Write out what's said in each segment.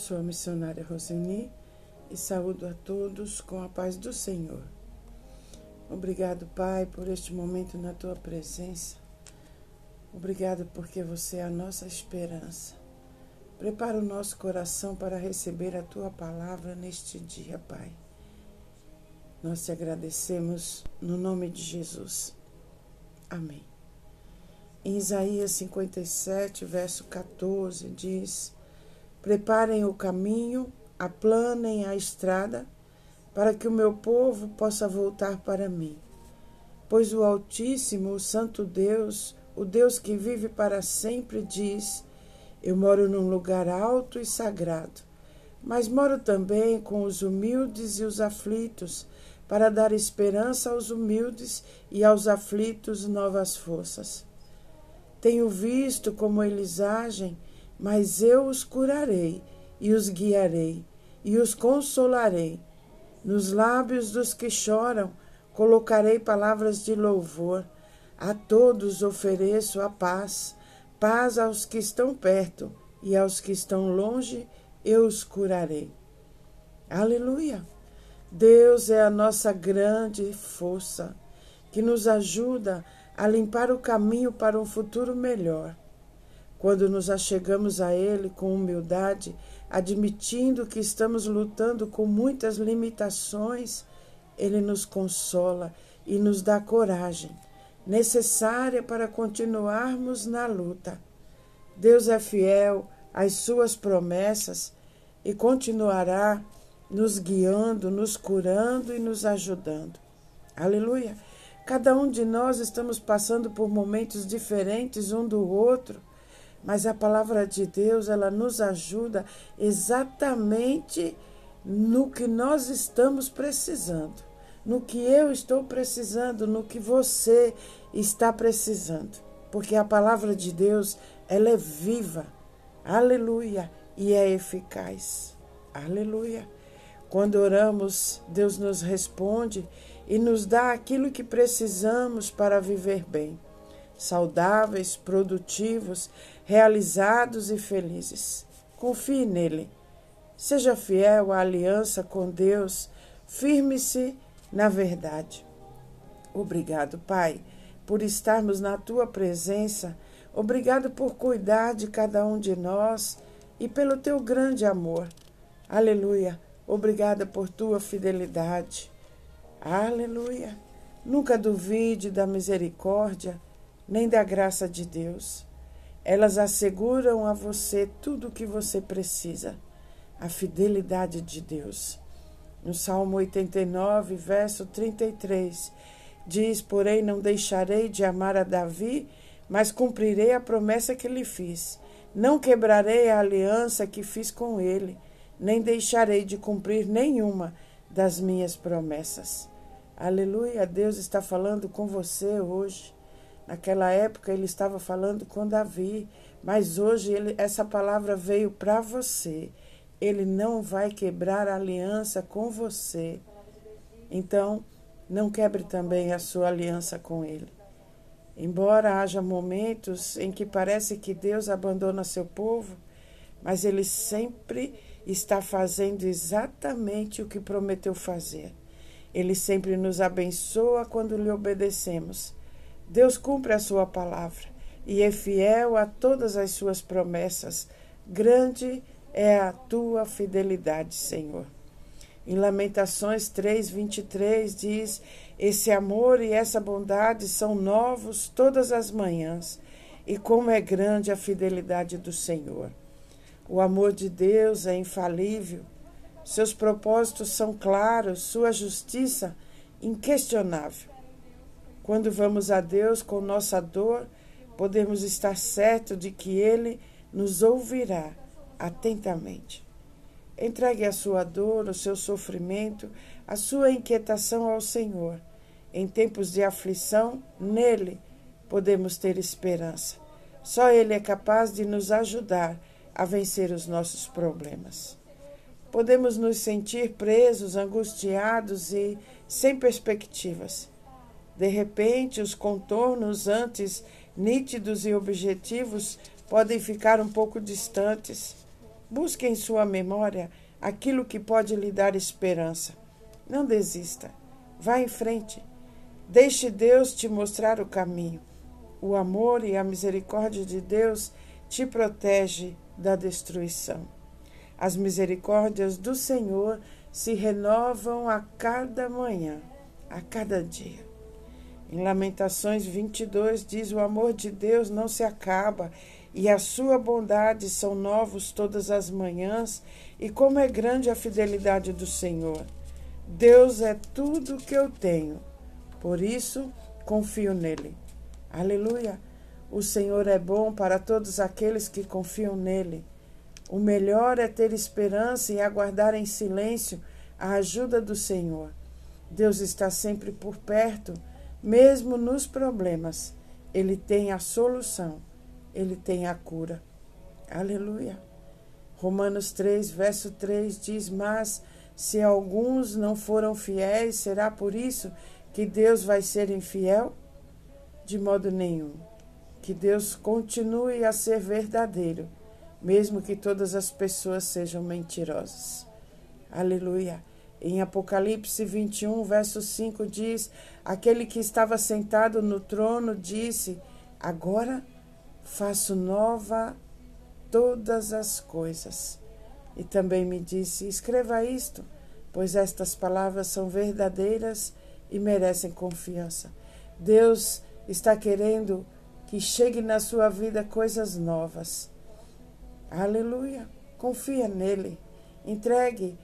sou a missionária Roseni e saúdo a todos com a paz do Senhor. Obrigado, Pai, por este momento na tua presença. Obrigado porque você é a nossa esperança. Prepara o nosso coração para receber a tua palavra neste dia, Pai. Nós te agradecemos no nome de Jesus. Amém. Em Isaías 57, verso 14, diz: Preparem o caminho, aplanem a estrada, para que o meu povo possa voltar para mim. Pois o Altíssimo, o Santo Deus, o Deus que vive para sempre, diz: Eu moro num lugar alto e sagrado, mas moro também com os humildes e os aflitos, para dar esperança aos humildes e aos aflitos novas forças. Tenho visto como eles agem mas eu os curarei e os guiarei e os consolarei. Nos lábios dos que choram colocarei palavras de louvor. A todos ofereço a paz, paz aos que estão perto e aos que estão longe eu os curarei. Aleluia! Deus é a nossa grande força que nos ajuda a limpar o caminho para um futuro melhor. Quando nos achegamos a Ele com humildade, admitindo que estamos lutando com muitas limitações, Ele nos consola e nos dá coragem necessária para continuarmos na luta. Deus é fiel às Suas promessas e continuará nos guiando, nos curando e nos ajudando. Aleluia! Cada um de nós estamos passando por momentos diferentes um do outro mas a palavra de Deus, ela nos ajuda exatamente no que nós estamos precisando, no que eu estou precisando, no que você está precisando. Porque a palavra de Deus, ela é viva. Aleluia, e é eficaz. Aleluia. Quando oramos, Deus nos responde e nos dá aquilo que precisamos para viver bem saudáveis, produtivos, realizados e felizes. Confie nele. Seja fiel à aliança com Deus, firme-se na verdade. Obrigado, Pai, por estarmos na tua presença. Obrigado por cuidar de cada um de nós e pelo teu grande amor. Aleluia. Obrigada por tua fidelidade. Aleluia. Nunca duvide da misericórdia nem da graça de Deus. Elas asseguram a você tudo o que você precisa, a fidelidade de Deus. No Salmo 89, verso 33, diz: Porém, não deixarei de amar a Davi, mas cumprirei a promessa que lhe fiz. Não quebrarei a aliança que fiz com ele, nem deixarei de cumprir nenhuma das minhas promessas. Aleluia, Deus está falando com você hoje. Naquela época ele estava falando com Davi, mas hoje ele, essa palavra veio para você. Ele não vai quebrar a aliança com você. Então, não quebre também a sua aliança com ele. Embora haja momentos em que parece que Deus abandona seu povo, mas ele sempre está fazendo exatamente o que prometeu fazer. Ele sempre nos abençoa quando lhe obedecemos. Deus cumpre a sua palavra e é fiel a todas as suas promessas. Grande é a tua fidelidade, Senhor. Em Lamentações 3, 23 diz: Esse amor e essa bondade são novos todas as manhãs, e como é grande a fidelidade do Senhor. O amor de Deus é infalível, seus propósitos são claros, sua justiça inquestionável. Quando vamos a Deus com nossa dor, podemos estar certos de que Ele nos ouvirá atentamente. Entregue a sua dor, o seu sofrimento, a sua inquietação ao Senhor. Em tempos de aflição, nele podemos ter esperança. Só Ele é capaz de nos ajudar a vencer os nossos problemas. Podemos nos sentir presos, angustiados e sem perspectivas. De repente, os contornos antes nítidos e objetivos podem ficar um pouco distantes. Busque em sua memória aquilo que pode lhe dar esperança. Não desista. Vá em frente. Deixe Deus te mostrar o caminho. O amor e a misericórdia de Deus te protege da destruição. As misericórdias do Senhor se renovam a cada manhã, a cada dia. Em Lamentações 22 diz: O amor de Deus não se acaba e a sua bondade são novos todas as manhãs, e como é grande a fidelidade do Senhor. Deus é tudo que eu tenho, por isso confio nele. Aleluia! O Senhor é bom para todos aqueles que confiam nele. O melhor é ter esperança e aguardar em silêncio a ajuda do Senhor. Deus está sempre por perto, mesmo nos problemas. Ele tem a solução ele tem a cura. Aleluia. Romanos 3, verso 3 diz: Mas se alguns não foram fiéis, será por isso que Deus vai ser infiel? De modo nenhum. Que Deus continue a ser verdadeiro, mesmo que todas as pessoas sejam mentirosas. Aleluia. Em Apocalipse 21, verso 5 diz: Aquele que estava sentado no trono disse: Agora faço nova todas as coisas. E também me disse: escreva isto, pois estas palavras são verdadeiras e merecem confiança. Deus está querendo que chegue na sua vida coisas novas. Aleluia! Confia nele. Entregue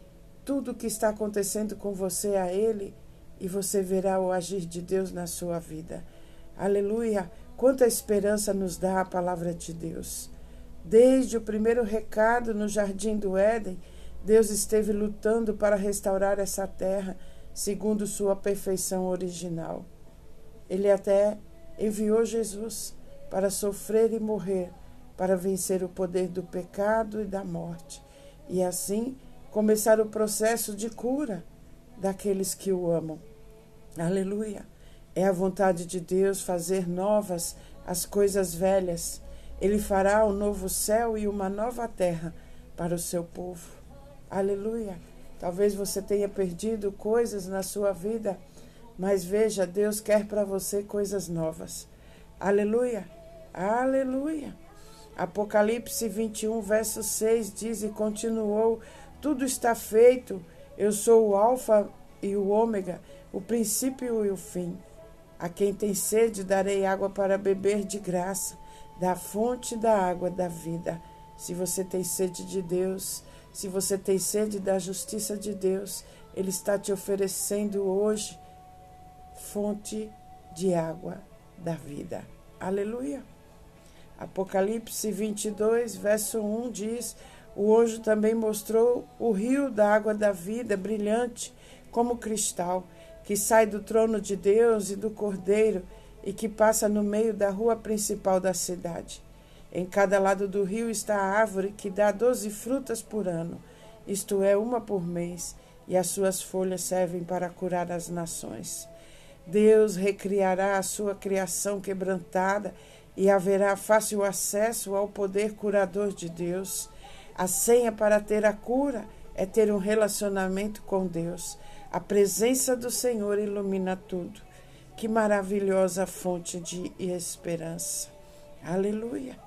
tudo o que está acontecendo com você a ele e você verá o agir de Deus na sua vida. Aleluia! Quanta esperança nos dá a palavra de Deus. Desde o primeiro recado no jardim do Éden, Deus esteve lutando para restaurar essa terra segundo sua perfeição original. Ele até enviou Jesus para sofrer e morrer, para vencer o poder do pecado e da morte, e assim começar o processo de cura daqueles que o amam. Aleluia! É a vontade de Deus fazer novas as coisas velhas. Ele fará um novo céu e uma nova terra para o seu povo. Aleluia. Talvez você tenha perdido coisas na sua vida, mas veja, Deus quer para você coisas novas. Aleluia. Aleluia. Apocalipse 21, verso 6 diz e continuou: Tudo está feito. Eu sou o Alfa e o Ômega, o princípio e o fim. A quem tem sede, darei água para beber de graça, da fonte da água da vida. Se você tem sede de Deus, se você tem sede da justiça de Deus, Ele está te oferecendo hoje fonte de água da vida. Aleluia. Apocalipse 22, verso 1 diz: O anjo também mostrou o rio da água da vida, brilhante como cristal que sai do trono de Deus e do Cordeiro e que passa no meio da rua principal da cidade. Em cada lado do rio está a árvore que dá doze frutas por ano, isto é, uma por mês, e as suas folhas servem para curar as nações. Deus recriará a sua criação quebrantada e haverá fácil acesso ao poder curador de Deus. A senha para ter a cura é ter um relacionamento com Deus. A presença do Senhor ilumina tudo. Que maravilhosa fonte de esperança. Aleluia.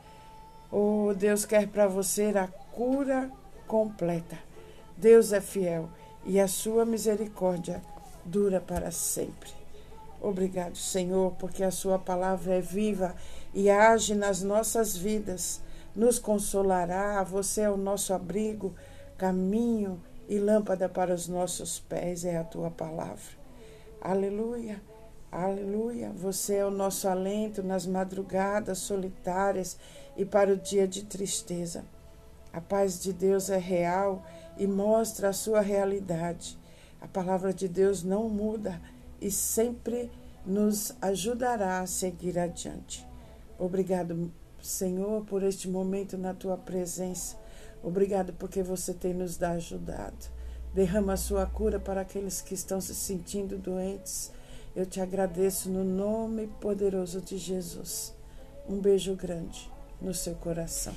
Oh, Deus quer para você a cura completa. Deus é fiel e a sua misericórdia dura para sempre. Obrigado, Senhor, porque a sua palavra é viva e age nas nossas vidas. Nos consolará, você é o nosso abrigo, caminho e lâmpada para os nossos pés é a tua palavra. Aleluia, aleluia. Você é o nosso alento nas madrugadas solitárias e para o dia de tristeza. A paz de Deus é real e mostra a sua realidade. A palavra de Deus não muda e sempre nos ajudará a seguir adiante. Obrigado, Senhor, por este momento na tua presença. Obrigado porque você tem nos ajudado. Derrama a sua cura para aqueles que estão se sentindo doentes. Eu te agradeço no nome poderoso de Jesus. Um beijo grande no seu coração.